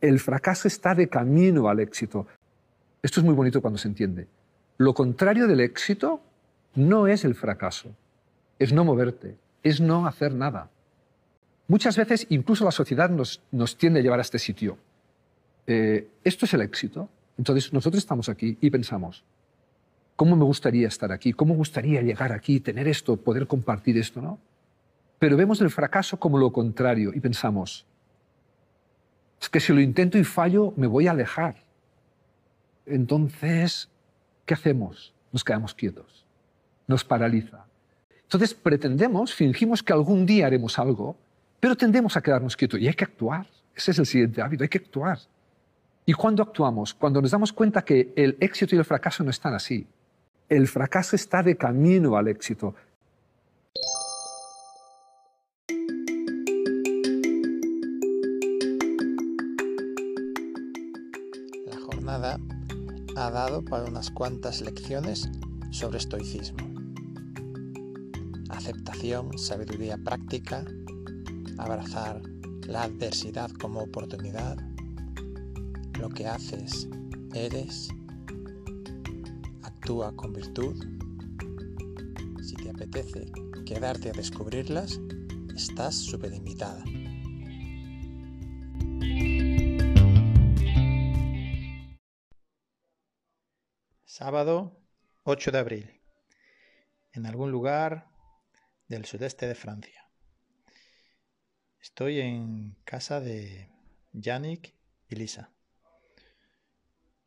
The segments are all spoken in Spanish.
El fracaso está de camino al éxito. Esto es muy bonito cuando se entiende. Lo contrario del éxito no es el fracaso, es no moverte, es no hacer nada. Muchas veces incluso la sociedad nos, tiende a llevar a este sitio. Eh, esto es el éxito. Entonces nosotros estamos aquí y pensamos, ¿cómo me gustaría estar aquí? ¿Cómo gustaría llegar aquí, tener esto, poder compartir esto? ¿no? Pero vemos el fracaso como lo contrario y pensamos, es que si lo intento y fallo, me voy a alejar. Entonces, ¿qué hacemos? Nos quedamos quietos. Nos paraliza. Entonces pretendemos, fingimos que algún día haremos algo, pero tendemos a quedarnos quietos y hay que actuar. Ese es el siguiente hábito, hay que actuar. ¿Y cuándo actuamos? Cuando nos damos cuenta que el éxito y el fracaso no están así. El fracaso está de camino al éxito. Ha dado para unas cuantas lecciones sobre estoicismo aceptación, sabiduría práctica, abrazar la adversidad como oportunidad, lo que haces, eres, actúa con virtud. Si te apetece quedarte a descubrirlas, estás súper invitada. Sábado 8 de abril. En algún lugar del sudeste de Francia. Estoy en casa de Yannick y Lisa.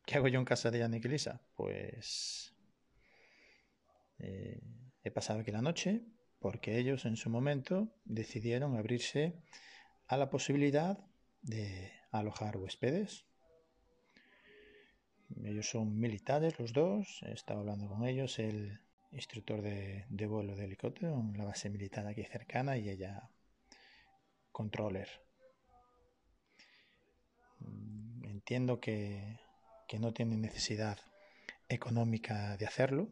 ¿Qué hago yo en casa de Yannick y Lisa? Pues eh, he pasado aquí la noche porque ellos en su momento decidieron abrirse a la posibilidad de alojar huéspedes. Ellos son militares los dos, he estado hablando con ellos, el instructor de, vuelo de helicóptero en la base militar aquí cercana y ella controller. Mm, entiendo que, no tiene necesidad económica de hacerlo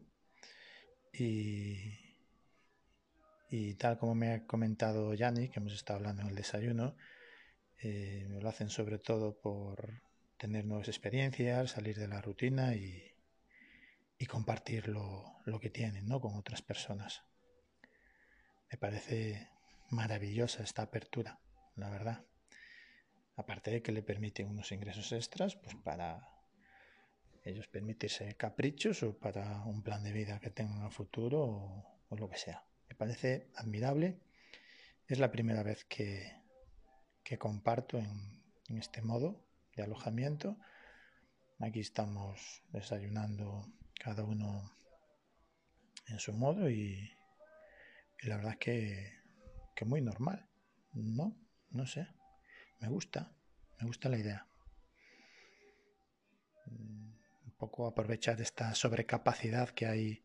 y, y, tal como me ha comentado Yanni, que hemos estado hablando en el desayuno, eh, lo hacen sobre todo por tener nuevas experiencias, salir de la rutina y, compartir lo, que tienen ¿no? con otras personas. Me parece maravillosa esta apertura, la verdad. Aparte de que le permiten unos ingresos extras, pues para ellos permitirse caprichos o para un plan de vida que tengan a futuro o, lo que sea. Me parece admirable. Es la primera vez que, comparto en este modo de alojamiento. Aquí estamos desayunando cada uno en su modo y, la verdad es que, que muy normal, ¿no? No sé, me gusta, me gusta la idea. Mm, un poco aprovechar esta sobrecapacidad que hay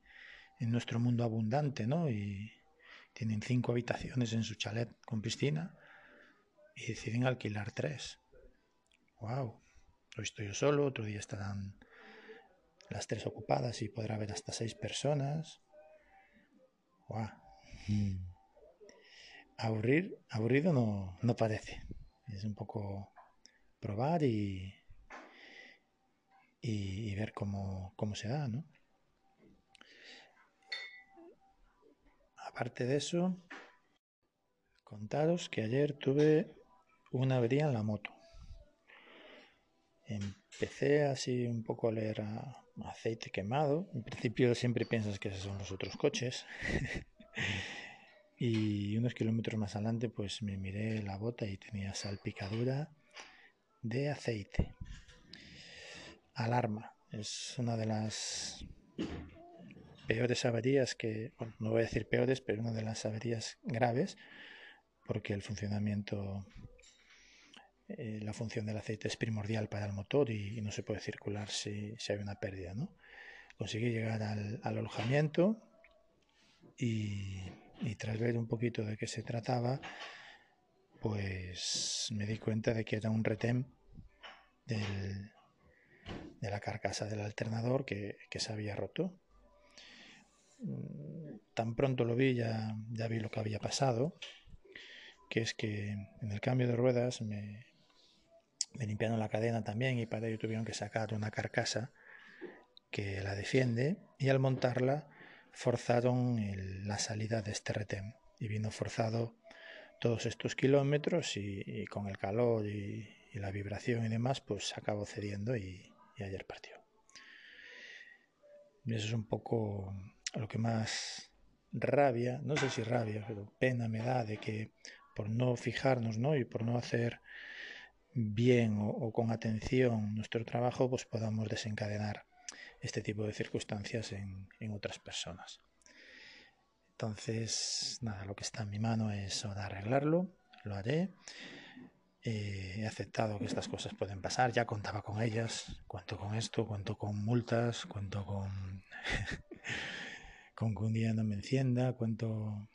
en nuestro mundo abundante, ¿no? Y tienen cinco habitaciones en su chalet con piscina y deciden alquilar tres. ¡Wow! Hoy estoy yo solo, otro día estarán las tres ocupadas y podrá haber hasta seis personas. Mm. Aburrir, aburrido no, no parece. Es un poco probar y, y, ver cómo, cómo, se da, ¿no? Aparte de eso, contaros que ayer tuve una avería en la moto. Empecé así un poco a leer aceite quemado. En principio siempre piensas que esos son los otros coches. y unos kilómetros más adelante pues me miré la bota y tenía salpicadura de aceite. Alarma. Es una de las peores averías que, bueno, no voy a decir peores, pero una de las averías graves porque el funcionamiento eh, la función del aceite es primordial para el motor y, no se puede circular si, hay una pérdida. ¿no? Conseguí llegar al, alojamiento y, tras ver un poquito de qué se trataba, pues me di cuenta de que era un retén de la carcasa del alternador que, se había roto. Mm, tan pronto lo vi, ya, ya vi lo que había pasado, que es que en el cambio de ruedas me, me limpiaron la cadena también y para ello tuvieron que sacar una carcasa que la defiende y al montarla forzaron la salida de este retén y vino forzado todos estos kilómetros y, con el calor y, la vibración y demás pues acabó cediendo y, y ayer partió. Y eso es un poco lo que más rabia, no sé si rabia, pero pena me da de que por no fijarnos ¿no? y por no hacer bien o, con atención nuestro trabajo, pues podamos desencadenar este tipo de circunstancias en, otras personas. Entonces, nada, lo que está en mi mano es arreglarlo, lo haré. Eh, he aceptado que estas cosas pueden pasar, ya contaba con ellas, cuento con esto, cuento con multas, cuento con, con que un día no me encienda, cuento,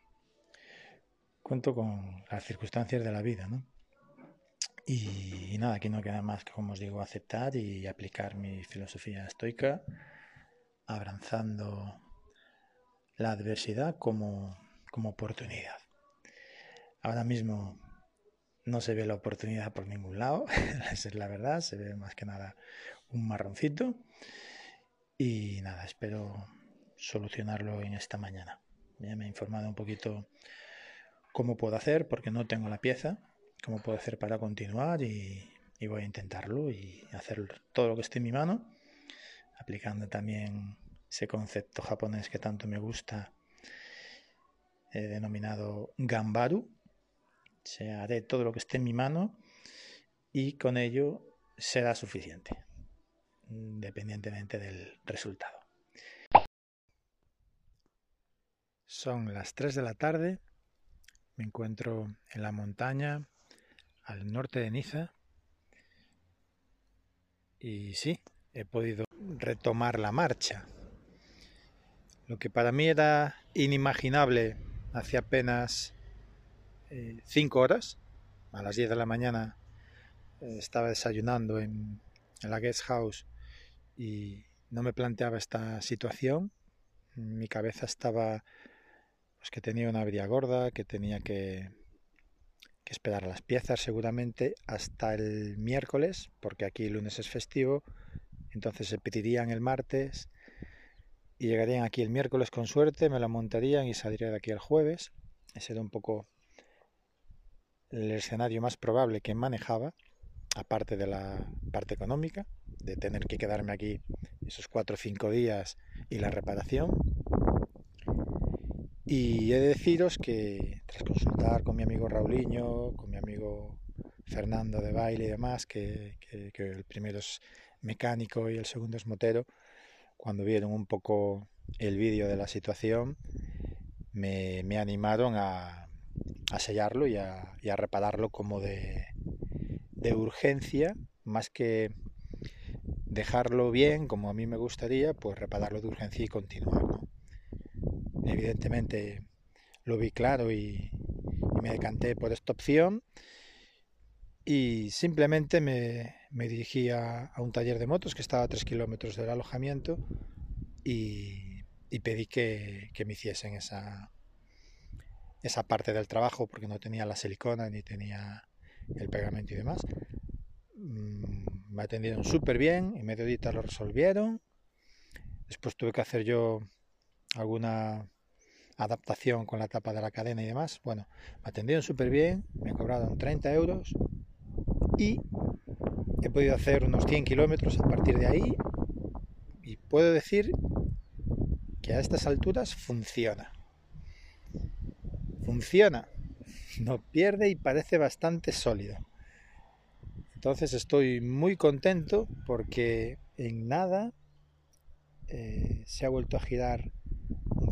cuento con las circunstancias de la vida, ¿no? Y, nada, aquí no queda más que, como os digo, aceptar y aplicar mi filosofía estoica, abrazando la adversidad como, como oportunidad. Ahora mismo no se ve la oportunidad por ningún lado, esa es la verdad, se ve más que nada un marroncito. Y nada, espero solucionarlo en esta mañana. Ya me he informado un poquito cómo puedo hacer, porque no tengo la pieza, cómo puedo hacer para continuar y, voy a intentarlo y hacer todo lo que esté en mi mano, aplicando también ese concepto japonés que tanto me gusta, denominado Gambaru. O haré todo lo que esté en mi mano y con ello será suficiente, independientemente del resultado. Son las 3 de la tarde, me encuentro en la montaña al norte de Niza. Y sí, he podido retomar la marcha. Lo que para mí era inimaginable hace apenas eh, cinco horas, a las 10 de la mañana eh, estaba desayunando en, en la guest house y no me planteaba esta situación. Mi cabeza estaba pues que tenía una avería gorda, que tenía que que esperar las piezas seguramente hasta el miércoles, porque aquí el lunes es festivo, entonces se pedirían el martes y llegarían aquí el miércoles con suerte, me la montarían y saldría de aquí el jueves. Ese era un poco el escenario más probable que manejaba, aparte de la parte económica, de tener que quedarme aquí esos cuatro o cinco días y la reparación. Y he de deciros que tras consultar con mi amigo Rauliño, con mi amigo Fernando de baile y demás, que, el primero es mecánico y el segundo es motero, cuando vieron un poco el vídeo de la situación, me, animaron a, sellarlo y a, repararlo como de, urgencia, más que dejarlo bien como a mí me gustaría, pues repararlo de urgencia y continuar evidentemente lo vi claro y, me decanté por esta opción y simplemente me, dirigí a, un taller de motos que estaba a tres kilómetros del alojamiento y, pedí que, me hiciesen esa, esa parte del trabajo porque no tenía la silicona ni tenía el pegamento y demás. Mm, me atendieron súper bien, y medio día lo resolvieron. Después tuve que hacer yo alguna adaptación con la tapa de la cadena y demás. Bueno, me atendieron súper bien, me cobraron 30 euros y he podido hacer unos 100 kilómetros a partir de ahí y puedo decir que a estas alturas funciona. Funciona, no pierde y parece bastante sólido. Entonces estoy muy contento porque en nada eh, se ha vuelto a girar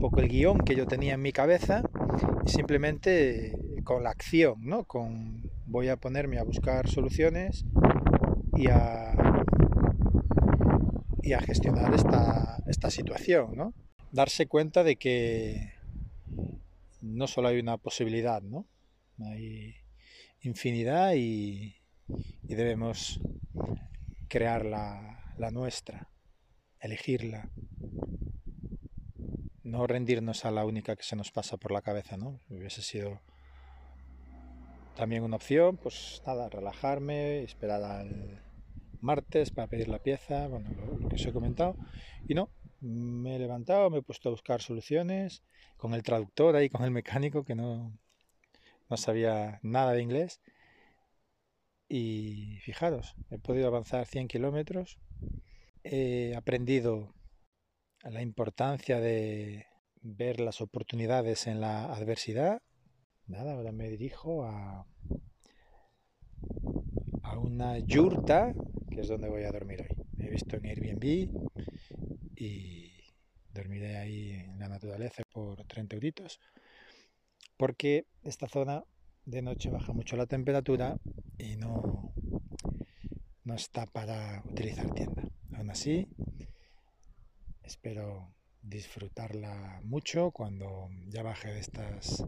poco el guion que yo tenía en mi cabeza simplemente con la acción, ¿no? Con voy a ponerme a buscar soluciones y a, y a gestionar esta, esta situación, ¿no? Darse cuenta de que no solo hay una posibilidad, ¿no? Hay infinidad y, y debemos crear la, la nuestra, elegirla no rendirnos a la única que se nos pasa por la cabeza, ¿no? Hubiese sido también una opción, pues nada, relajarme, esperar al martes para pedir la pieza, bueno, lo, que os he comentado. Y no, me he levantado, me he puesto a buscar soluciones con el traductor ahí, con el mecánico que no, no sabía nada de inglés. Y fijaros, he podido avanzar 100 kilómetros, he aprendido la importancia de ver las oportunidades en la adversidad. Nada, ahora me dirijo a, a una yurta, que es donde voy a dormir hoy. He visto en Airbnb y dormiré ahí en la naturaleza por 30 euritos, porque esta zona de noche baja mucho la temperatura y no, no está para utilizar tienda. Aún así, espero disfrutarla mucho cuando ya baje de estas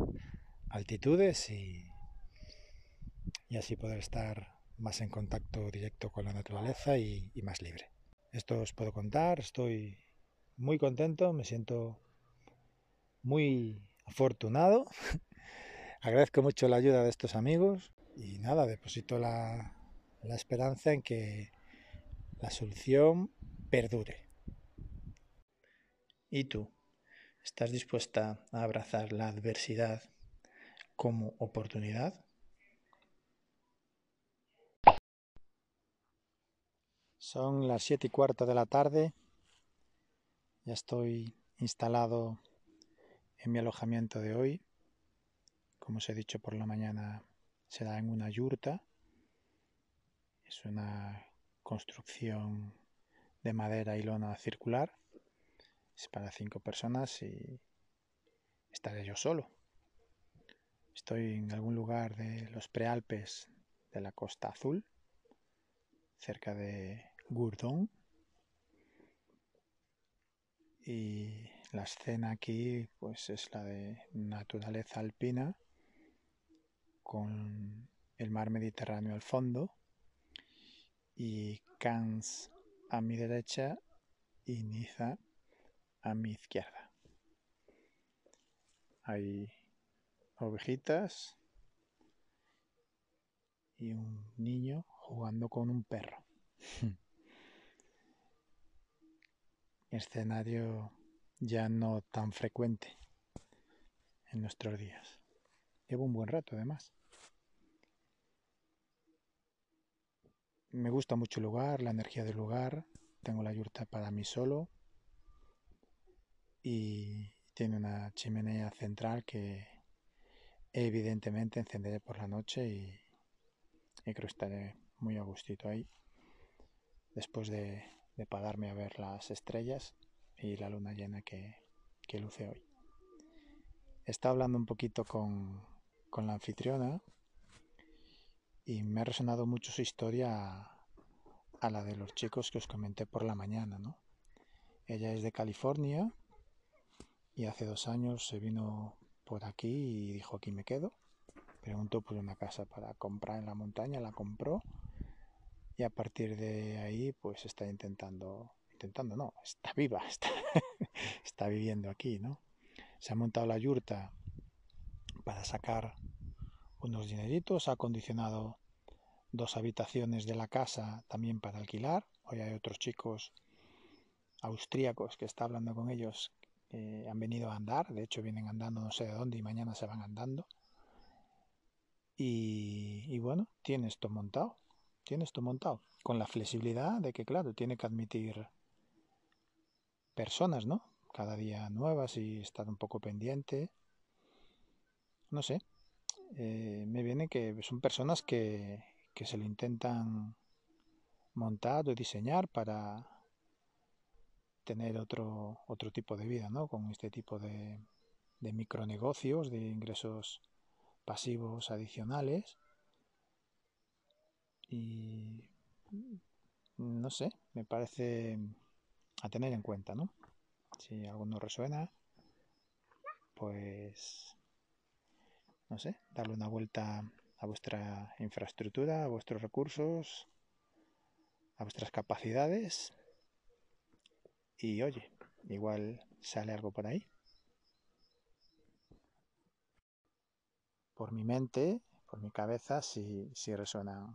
altitudes y, y así poder estar más en contacto directo con la naturaleza y, más libre. Esto os puedo contar, estoy muy contento, me siento muy afortunado. Agradezco mucho la ayuda de estos amigos y nada, deposito la, la esperanza en que la solución perdure. ¿Y tú? ¿Estás dispuesta a abrazar la adversidad como oportunidad? Son las siete y cuarto de la tarde. Ya estoy instalado en mi alojamiento de hoy. Como os he dicho por la mañana, será en una yurta. Es una construcción de madera y lona circular. Es para cinco personas y estaré yo solo. Estoy en algún lugar de los prealpes de la Costa Azul, cerca de Gourdon. Y la escena aquí pues es la de naturaleza alpina con el mar Mediterráneo al fondo y Cannes a mi derecha y Niza a mi izquierda. Hay ovejitas y un niño jugando con un perro. escenario ya no tan frecuente en nuestros días. Llevo un buen rato además. Me gusta mucho el lugar, la energía del lugar. Tengo la yurta para mí solo y tiene una chimenea central que evidentemente encenderé por la noche y, creo que estaré muy a gustito ahí después de de pararme a ver las estrellas y la luna llena que, luce hoy. Está hablando un poquito con, con, la anfitriona y me ha resonado mucho su historia a, la de los chicos que os comenté por la mañana. ¿no? Ella es de California y hace dos años se vino por aquí y dijo aquí me quedo. Preguntó por una casa para comprar en la montaña, la compró y a partir de ahí pues está intentando, intentando no, está viva, está, está viviendo aquí, ¿no? Se ha montado la yurta para sacar unos dineritos, ha acondicionado dos habitaciones de la casa también para alquilar. Hoy hay otros chicos austríacos que está hablando con ellos que han venido a andar, de hecho vienen andando no sé de dónde y mañana se van andando. Y, y bueno, tiene esto montado tiene esto montado. Con la flexibilidad de que, claro, tiene que admitir personas, ¿no? Cada día nuevas y estar un poco pendiente. No sé. Eh, me viene que son personas que, que se lo intentan montar o diseñar para tener otro, otro tipo de vida, ¿no? Con este tipo de, de micronegocios, de ingresos pasivos adicionales y no sé, me parece a tener en cuenta, ¿no? Si alguno resuena, pues no sé, darle una vuelta a vuestra infraestructura, a vuestros recursos, a vuestras capacidades y oye, igual sale algo por ahí. Por mi mente, por mi cabeza si, si resuenan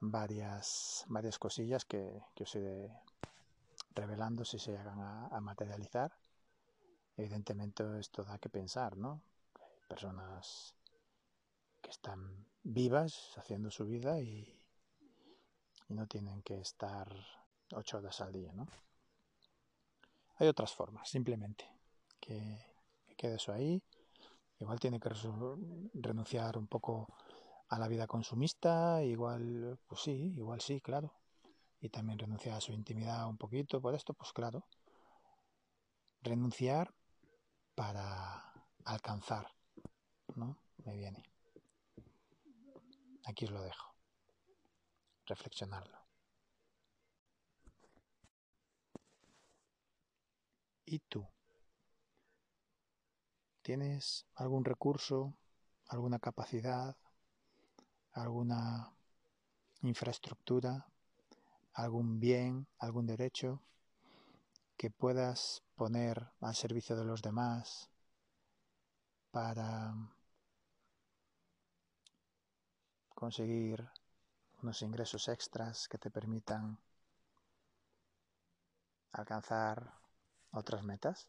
varias, varias cosillas que, que os iré revelando si se llegan a, materializar. Evidentemente esto da que pensar, ¿no? Hay personas que están vivas haciendo su vida y, y no tienen que estar ocho horas al día, ¿no? Hay otras formas, simplemente, que, que quede eso ahí. Igual tiene que renunciar un poco a la vida consumista, igual, pues sí, igual sí, claro. Y también renunciar a su intimidad un poquito por esto, pues claro. Renunciar para alcanzar, ¿no? Me viene. Aquí os lo dejo. Reflexionarlo. ¿Y tú? ¿Tienes algún recurso, alguna capacidad, alguna infraestructura, algún bien, algún derecho que puedas poner al servicio de los demás para conseguir unos ingresos extras que te permitan alcanzar otras metas?